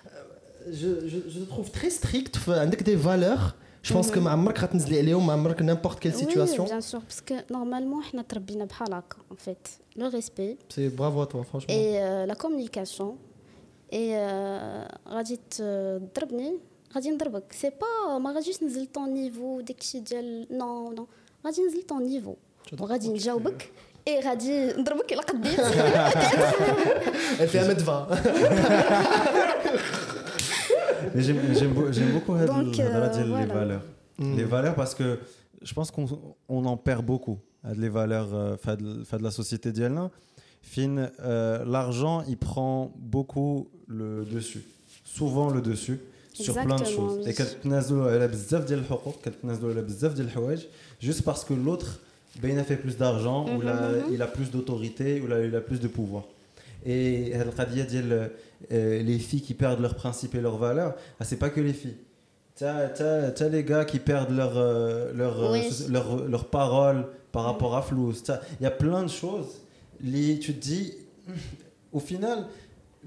je, je, je trouve très strict, avec des valeurs. Je pense que ma marque ou n'importe quelle situation. Oui, bien sûr, parce que normalement, on a en fait. Le respect. C'est bravo à toi, franchement. Et euh, la communication. Et euh, Radit euh, Drabni, Radin Drabak, c'est pas. Ma Radis n'est ton niveau, dès que je Non, non. Radin n'est ton niveau. Radin Jaoubak. Et Radin Drabak, il a Elle fait 1m20. Mais j'aime j'aime beau- j'aime beaucoup هاد Donc, الهضرة euh, ديال les voilà. valeurs. Mm. Les valeurs parce que je pense qu'on on en perd beaucoup. هاد Les valeurs euh, فهاد ال- فهاد la société ديالنا fin euh, l'argent il prend beaucoup le dessus. Souvent le dessus sur plein de Exactement, choses. oui. Et كتنازلوا على بزاف ديال الحقوق كتنازلوا على بزاف ديال الحوايج juste parce que l'autre ben, il a fait plus d'argent ou Mhm, là, mhm. il a plus d'autorité ou là, il a plus de pouvoir. Et هاد القضية ديال euh, les filles qui perdent leurs principes et leurs valeurs, ah, c'est pas que les filles. T'as, t'as, t'as les gars qui perdent leur, euh, leur, euh, Oui. leur, leur parole par rapport à flou. T'as- Il y a plein de choses. tu te dis, au final,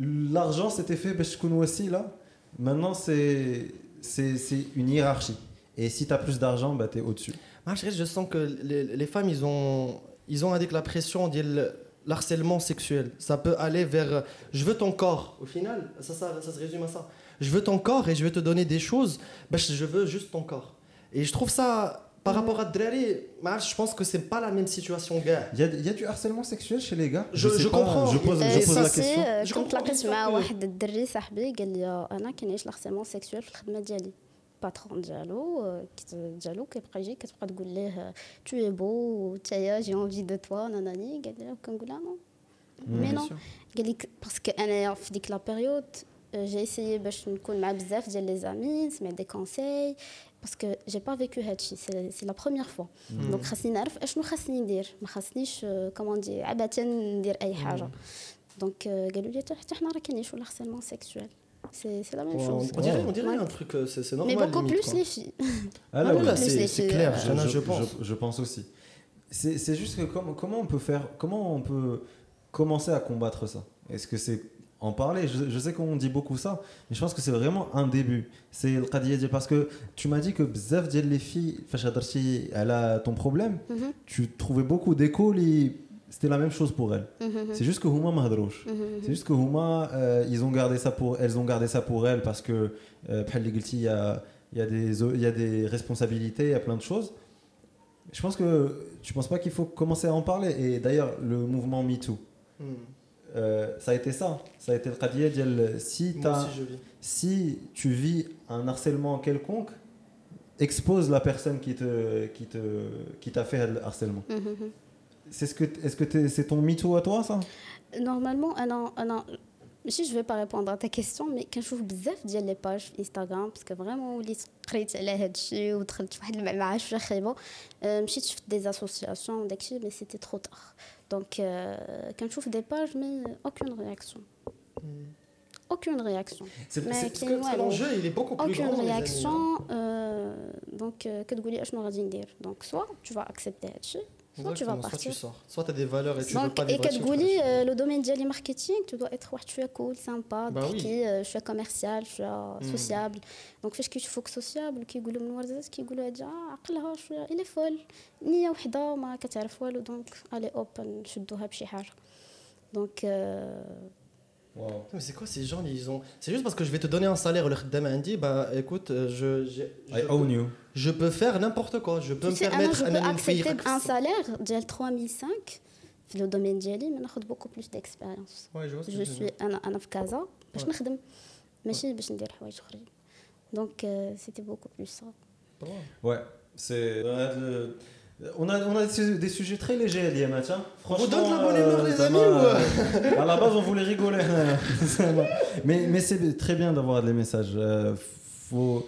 l'argent c'était fait parce qu'on aussi là. Maintenant, c'est c'est c'est une hiérarchie. Et si tu as plus d'argent, bah, tu es au-dessus. Je sens que les, les femmes, ils ont, ils ont avec la pression, dit le- l'harcèlement sexuel. Ça peut aller vers euh, je veux ton corps. Au final, ça, ça, ça, se résume à ça. Je veux ton corps et je veux te donner des choses. Ben, je veux juste ton corps. Et je trouve ça, par rapport à Drari, je pense que c'est pas la même situation, gars. Il y, a du harcèlement sexuel chez les gars? Je, hein, comprends. Je pose, la question. Je comprends. Je comprends. Je comprends. Je comprends. Je comprends. Je comprends. Je comprends كت- ديالو كيبقى يجي كتبقى تقول ليه تو اي بو تايا جي اونفي دو توا ناناني قال لي كنقول لها نو مي نو قال لك باسكو انايا في ديك لا بيريود جي اسيي باش نكون مع بزاف ديال لي زامي نسمع دي كونساي باسكو جي با فيكو هادشي سي سي لا بروميير فوا دونك خاصني نعرف اشنو خاصني ندير ما خاصنيش كومون دي عبثا ندير اي حاجه دونك آه، قالوا لي حتى حتى حنا راه كاينين ولا harcèlement sexuel C'est la même on, chose. On dirait, on dirait un truc, euh, c'est normal. Mais beaucoup limite, plus les filles. Ah c'est clair, euh, ah je, pense. je, pense. aussi. C'est juste que comment on peut faire, comment on peut commencer à combattre ça? Est-ce que c'est en parler? Je, sais qu'on dit beaucoup ça, mais je pense que c'est vraiment un début. C'est le qadiyadi parce que tu m'as dit que bzaf les filles, elle a ton problème, mm-hmm. tu trouvais beaucoup d'échos les c'était la même chose pour elles. Mhm, mhm. C'est juste que Houma Mahadrouche. Mhm, C'est juste que Houma, euh, ils ont gardé ça pour, elles ont gardé ça pour elles parce que, euh, y a, y, a des, responsabilités, il y a plein de choses. Je pense que tu ne penses pas qu'il faut commencer à en parler. Et d'ailleurs, le mouvement MeToo, mm. ça a été ça. Hein. Ça a été le qadiyya si, si tu vis un harcèlement quelconque, expose la personne qui t'a fait le harcèlement. C'est ce que est-ce que t'es- c'est ton MeToo à toi ça Normalement, انا انا ماشي جو با ريبوندر على تا كيستيون مي كنشوف بزاف ديال لي باج في انستغرام باسكو فريمون وليت قريت على هذا الشيء ودخلت في واحد المعمعه شويه خايبه آه، مشيت شفت دي اسوسياسيون وداكشي مي سيتي ترو تار دونك آه، كنشوف دي باج مي اوكون رياكسيون اوكون رياكسيون C'est- Mais c'est- Parce qui- que ouais, l'enjeu, il est beaucoup plus grand. اوكون les amis. رياكسيون دونك كتقولي اشنو غادي ندير دونك سوا تو فا اكسبتي هادشي سوا تو فا Exactement. Soit tu بارتير sors, soit tu as des valeurs et tu veux دونك pas اي vivre là-dessus, كتقولي tu آه، لو دومين ديالي ماركتينغ تو دو اتر واحد شويه كول سامبا Bah oui. تحكي آه، شويه كوميرسيال شويه Mm. سوسيابل دونك فاش كيشوفوك سوسيابل كيقولوا من ورزات كيقولوا هادي آه، عقلها شويه الي فول نيه وحده ما كتعرف والو دونك الي اوبن شدوها بشي حاجه دونك آه، Wow. Mais c'est quoi ces gens ils ont C'est juste parce que je vais te donner un salaire le khaddam indi bah écoute euh, je je, I je, own you. je peux faire n'importe quoi je peux Tu me sais, انا permettre جو أنني بو اكسبتي نفيقك بان سالير ديال 3005 في لو دومين ديالي مي ناخذ بوكو بلوس ديكسبيريونس Ouais, je vois ce que جو tu veux سوي dire. انا انا في كازا باش Ouais. نخدم ماشي باش ندير حوايج اخرين دونك سيتي بوكو بلوس سا Ouais. Ouais, c'est. on a, des, sujets très légers, Liam, tiens. Franchement, on donne la bonne humeur, euh, les amis. Euh à la base, on voulait rigoler. mais c'est très bien d'avoir des messages. Euh, faut...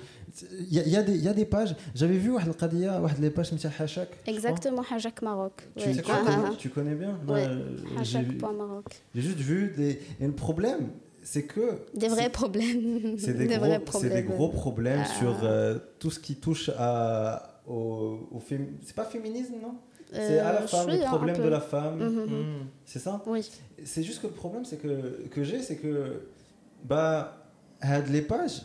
Il y, a, des, pages. J'avais vu les pages de Hachak. Exactement, Hachak Maroc. Tu, tu, ah, connais, ah, ah. tu connais bien? Oui. J'ai juste vu des, Et le problème. C'est que. Des vrais problèmes. C'est des, gros, problèmes. des gros problèmes sur ah. tout ce qui touche à au, au C'est pas féminisme, non? C'est à la Euh, femme, le problème de la femme. Hmm. C'est ça? Oui. C'est juste que le problème c'est que, que j'ai, c'est que bah, had les pages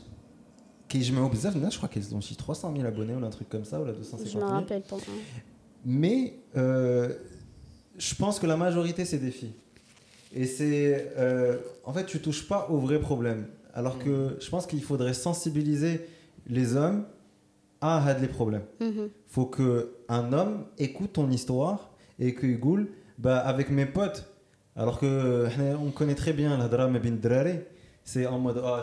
qui je mets au bizarre, je crois qu'elles ont aussi 300 000 abonnés ou un truc comme ça, ou la 250 Je me 000. rappelle pas. hein. Mais euh, je pense que la majorité c'est des filles. Et c'est. euh, en fait, tu touches pas aux vrais problèmes. Alors que je pense qu'il faudrait sensibiliser les hommes ah, a des problèmes. Mm. Faut que un homme écoute ton histoire et que goule bah avec mes potes. Alors que euh, on connaît très bien la drame bin drari. C'est en mode ah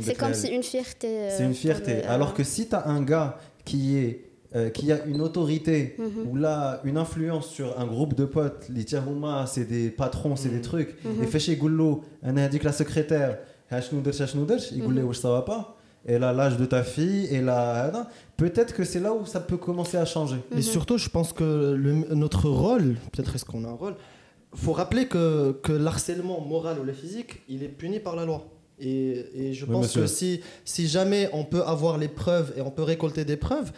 C'est comme si une fierté. Euh, c'est une fierté. Alors euh, que si tu as un gars qui est qui a une autorité mhm. ou là une influence sur un groupe de potes, les tiahouma, c'est des patrons, c'est des mhm. trucs. Mhm. Et fait chez Goulou, on a dit que la secrétaire, il goulait, ça va pas elle a l'âge de ta fille, elle a... Peut-être que c'est là où ça peut commencer à changer. Mais mhm. surtout, je pense que notre rôle, peut-être est-ce qu'on a un rôle, il faut rappeler que, que l'harcèlement moral ou le physique, il est puni par la loi. Et, et je pense que si, si jamais on peut avoir les preuves et on peut récolter des preuves,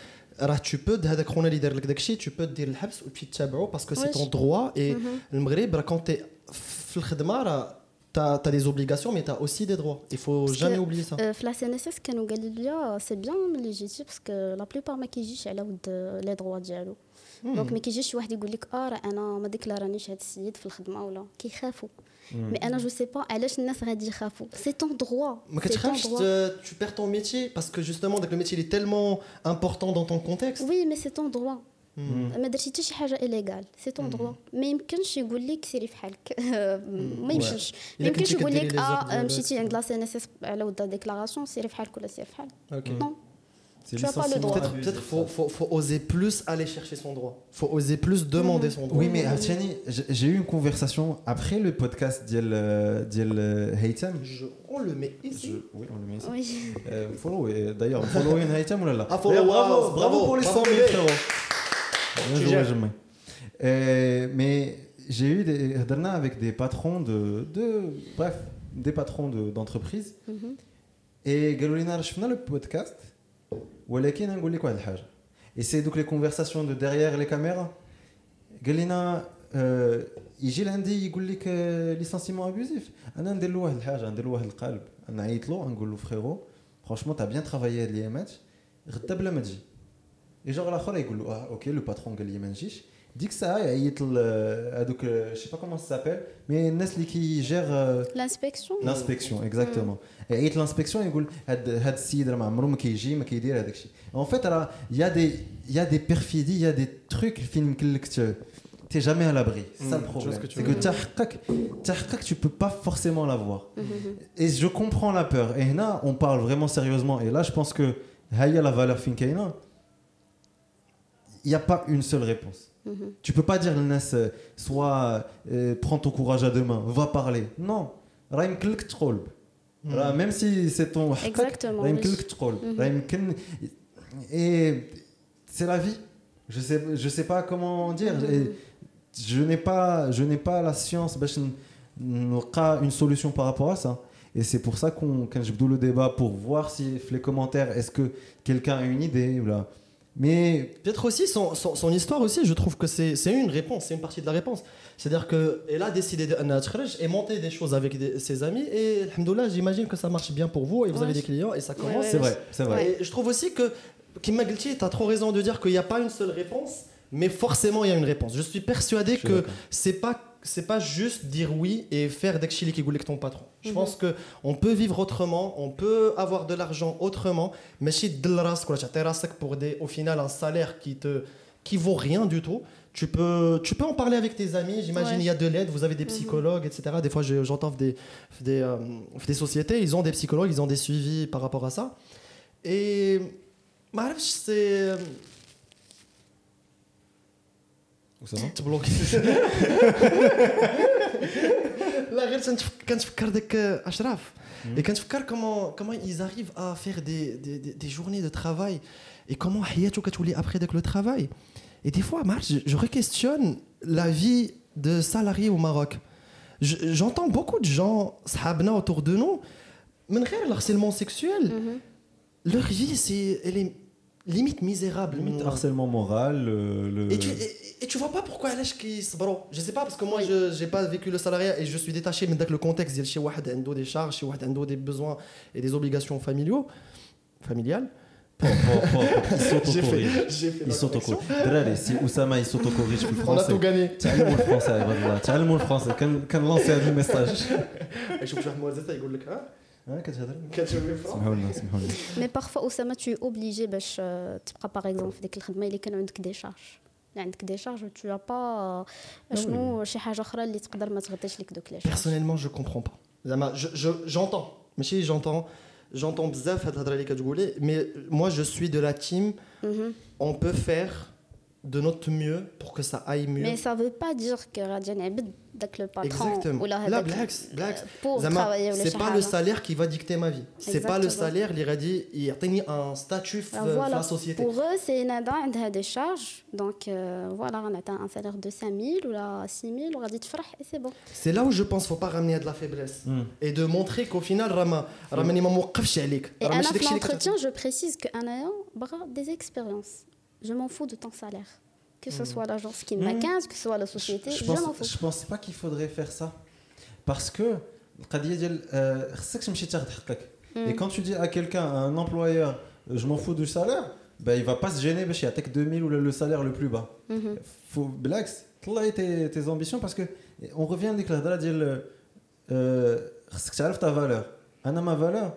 tu peux tu peux dire le ou parce que c'est ton droit et mhm. le Maghreb quand tu es في الخدمه راه t'as t'as des obligations mais t'as aussi des droits il faut Parce jamais que- oublier ça Euh, في لا سي ان اس اس كانوا قالوا لي سي بيان ملي جيتي باسكو لا بلوبار ما كيجيش على ود لي دروا ديالو دونك ما كيجيش شي واحد يقول لك اه راه انا ما ديكلارانيش هذا السيد في الخدمه ولا كيخافوا مي انا جو سي با علاش الناس غادي يخافوا سي طون دروا ما كتخافش ت- tu perds ton métier parce que justement داك le métier il est tellement important dans ton contexte وي مي سي طون دروا ما درتي حتى شي حاجه ايليغال سي طون دروا ما يمكنش يقول لك سيري في حالك ما يمكنش ما إلا يمكنش كنتي يقول كديري لك les heures اه ديالك. مشيتي عند لا سي ان اس اس على ود ديكلاراسيون سيري في حالك ولا سيري في حالك Ok. نو C'est Tu as pas le licenciement droit. Peut-être, abusif, peut-être ça. faut, faut, faut oser plus aller chercher son droit. Faut oser plus demander son droit. Oui, mais Artiani, j'ai j'ai eu une conversation après le podcast d'Yel d'Yel Haytham. Je- on le met ici. Je- Oui, on le met ici. وي Euh, follow, et d'ailleurs, follow in Haytham ou là là. Ah, follow, D'ailleurs, bravo, wow, bravo bravo, pour les bravo, 100 000 Miguel. frérot. Bien Tu joué, gères. Jemai. Euh, mais j'ai eu des هضرنا avec des patrons de, de bref, des patrons de- d'entreprise et قالوا لنا راه شفنا le podcast ولكن نقول لك واحد الحاجه et c'est donc les conversations de derrière les caméras قال لنا آه، يجي لعندي يقول لك ليسانسيمون ابيوزيف انا ندير له واحد الحاجه ندير له واحد القالب نعيط له نقول له فريرو فرانشمون تا بيان ترافايي هاد الايامات غدا بلا ما تجي اي جوغ الاخر يقول له اه اوكي لو باترون قال لي ما نجيش ديك الساعه يعيط ل- هذوك شي با كومون سابيل مي الناس اللي كيجير لانسبكسيون لانسبكسيون اكزاكتومون يعيط لانسبكسيون يقول هاد هاد السيد راه ما عمره ما كيجي ما كيدير هذاك الشيء اون فيت راه يا دي يا دي بيرفيدي يا دي تروك فين يمكن لك t'es jamais à l'abri. C'est ça le Mm, je vois problème. ce que tu C'est veux que t'as t'as haqqak, tu peux pas forcément l'avoir. Et je comprends la peur. Et là, on parle vraiment sérieusement. Et là, je pense que Haya la valeur finkaina, il n'y a pas une seule réponse. Mm -hmm. Tu peux pas dire, Nas, euh, soit euh, prends ton courage à deux mains, va parler. Non. Mhm. Même si c'est ton. Exactement. Mhm. Et c'est la vie. Je sais, je sais pas comment dire. Mhm. Je n'ai pas, la science. je n'ai pas une solution par rapport à ça. Et c'est pour ça qu'on, quand je le débat pour voir si les commentaires, est-ce que quelqu'un a une idée ou là. Mais Peut-être aussi son, son, son histoire aussi, je trouve que c'est c'est une réponse, c'est une partie de la réponse. C'est-à-dire qu'elle a décidé de et monter des choses avec des- ses amis et alhamdoulilah, j'imagine que ça marche bien pour vous et vous Ouais. avez des clients et ça commence. ouais, c'est vrai, c'est vrai. Et je trouve aussi que Kim tu as trop raison de dire qu'il n'y a pas une seule réponse, mais forcément il y a une réponse. Je suis persuadé Je suis que d'accord. c'est pas c'est pas juste dire oui et faire d'Akchili qui goulait ton patron. Je mhm. pense que on peut vivre autrement, on peut avoir de l'argent autrement, mais si pour au final un salaire qui te qui vaut rien du tout, tu peux, tu peux en parler avec tes amis. J'imagine il y a de l'aide, vous avez des mhm. psychologues, etc. Des fois, j'entends des, des, euh, des, sociétés, ils ont des psychologues, ils ont des suivis par rapport à ça. Et c'est Oussama تبلوكي لا غير تنتفك- كنتفكر داك اشرف et كنتفكر comment comment ils arrivent à faire des, des, des, des journées de travail et comment حياته كتولي après داك le travail et des fois ما عرفتش je, je questionne la vie de salarié au Maroc Je- j'entends beaucoup de gens صحابنا autour de nous من غير le harcèlement sexuel leur vie c'est elle est limite misérable Limite harcèlement moral, le. le- et tu, et, et tu vois pas pourquoi علاش كيصبروا Je sais pas parce que moi je j'ai pas vécu le salariat et je suis détaché من داك le contexte ديال شي واحد عنده des charges شي واحد عنده des besoins et des obligations familiaux familiales Pour- pour- pour- Il s'autocorrige. j'ai fait Il s'autocorrige. دراري si Oussama il s'autocorrige في on a tout الفرنسي gagné تعلموا الفرنسي عباد الله تعلموا الفرنسي كان كنلونسي هذا الميساج شوف شي واحد موزته يقول لك ها ها كتهضر كتشوف لي فرنسا سمحوا لنا سمحوا لنا مي بارفوا اسامه تو اوبليجي باش آه، تبقى باغ اكزومبل في ديك الخدمه الا كان عندك دي شارج الا عندك دي شارج تو با شنو شي حاجه اخرى اللي تقدر ما تغطيش لك دوك لي شارج personnellement je comprends pas زعما je- je- j'entends ماشي j'entends j'entends بزاف هاد الهضره اللي كتقولي mais moi je suis de la team on peut faire de notre mieux pour que ça aille mieux. Mais ça ne veut pas dire que Radian Abid, le patron, Exactement. ou la Là, blax, blax. Euh, pour Zama, travailler C'est pas le salaire qui va dicter ma vie. C'est pas le salaire, il a dit, un statut de voilà. la société. Pour eux, c'est une aide à des charges. Donc euh, voilà, on atteint un salaire de 5 000 ou là 6 000, on a dit et c'est bon. C'est là où je pense qu'il ne faut pas ramener à de la faiblesse. Hmm. Et de montrer qu'au final, Rama, Rama, hmm. il m'a Et à l'entretien, je précise qu'un ayant bras des expériences je m'en fous de ton salaire. Que ce hmm. soit l'agence qui hmm. me mmh. que ce soit la société, je, je, pense, m'en fous. Je pense pas qu'il faudrait faire ça. Parce que, et hmm. quand tu dis à quelqu'un, à un employeur, euh, je m'en fous du salaire, bah, il va pas se gêner, parce qu'il y a 2000 ou le, salaire le plus bas. Mm -hmm. Faut blax, tes, tes ambitions? Parce que on revient à la euh, euh ta valeur. Anna ma valeur,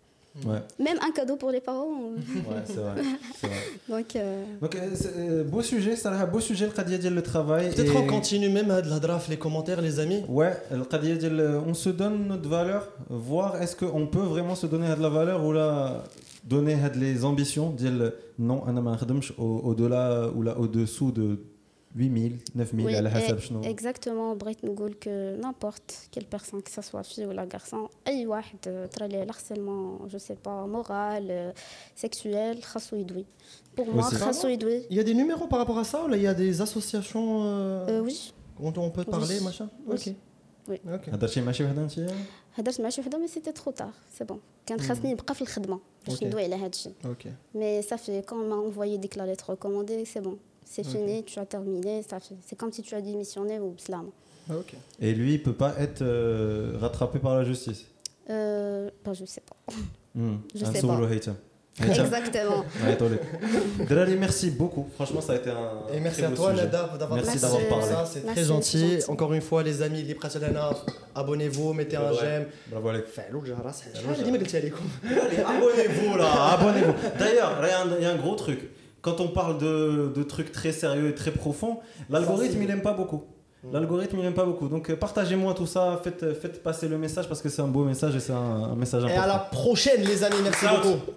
Même un cadeau pour les parents. ouais, c'est vrai. Donc, euh, euh, euh, beau sujet, ça beau sujet le travail. Peut-être on continue même à de la draft, les commentaires, les amis. Ouais, le Qadia on se donne notre valeur, voir est-ce qu'on peut vraiment se donner de la valeur ou la donner les ambitions, dire non, on au-delà ou là au-dessous de 8000 9000 Oui, على حسب et- شنو exactement بغيت نقول que n'importe quelle personne que ça soit fille ou la garçon اي واحد آه، طرا ليه الharcèlement je sais pas moral euh, sexuel خاصو يدوي pour moi Aussi. خاصو يدوي Il y a des numéros par rapport à ça ou là il y a des associations euh, euh, oui dont on peut parler Oui. machin Oui. Ok. Oui. Ok. هضرتي مع شي وحده انت هدرت مع شي وحده مي سيتي ترو تار سي بون كان خاصني نبقى في الخدمه باش Ok. ندوي على هذا الشيء Ok. مي صافي quand on m'a envoyé ديك la lettre recommandée c'est bon c'est fini, tu as terminé, c'est comme si tu as démissionné ou slam. Ah, Et lui, il peut pas être euh, rattrapé par la justice? Euh, ben, Je sais pas. Mmh. Je sais pas. Exactement. Drali, merci beaucoup. Franchement, ça a été un. Et merci à toi, Nada, d'avoir Merci d'avoir parlé. C'est très gentil. Encore une fois, les amis, les Prasalana, abonnez-vous, mettez un j'aime. Bravo, allez. Abonnez-vous, là. Abonnez-vous. D'ailleurs, il y a un gros truc. Quand on parle de, de trucs très sérieux et très profonds, l'algorithme il aime pas beaucoup. L'algorithme il aime pas beaucoup. Donc euh, partagez-moi tout ça, faites, faites passer le message parce que c'est un beau message et c'est un, un message Et important. à la prochaine les amis, merci Ciao. beaucoup.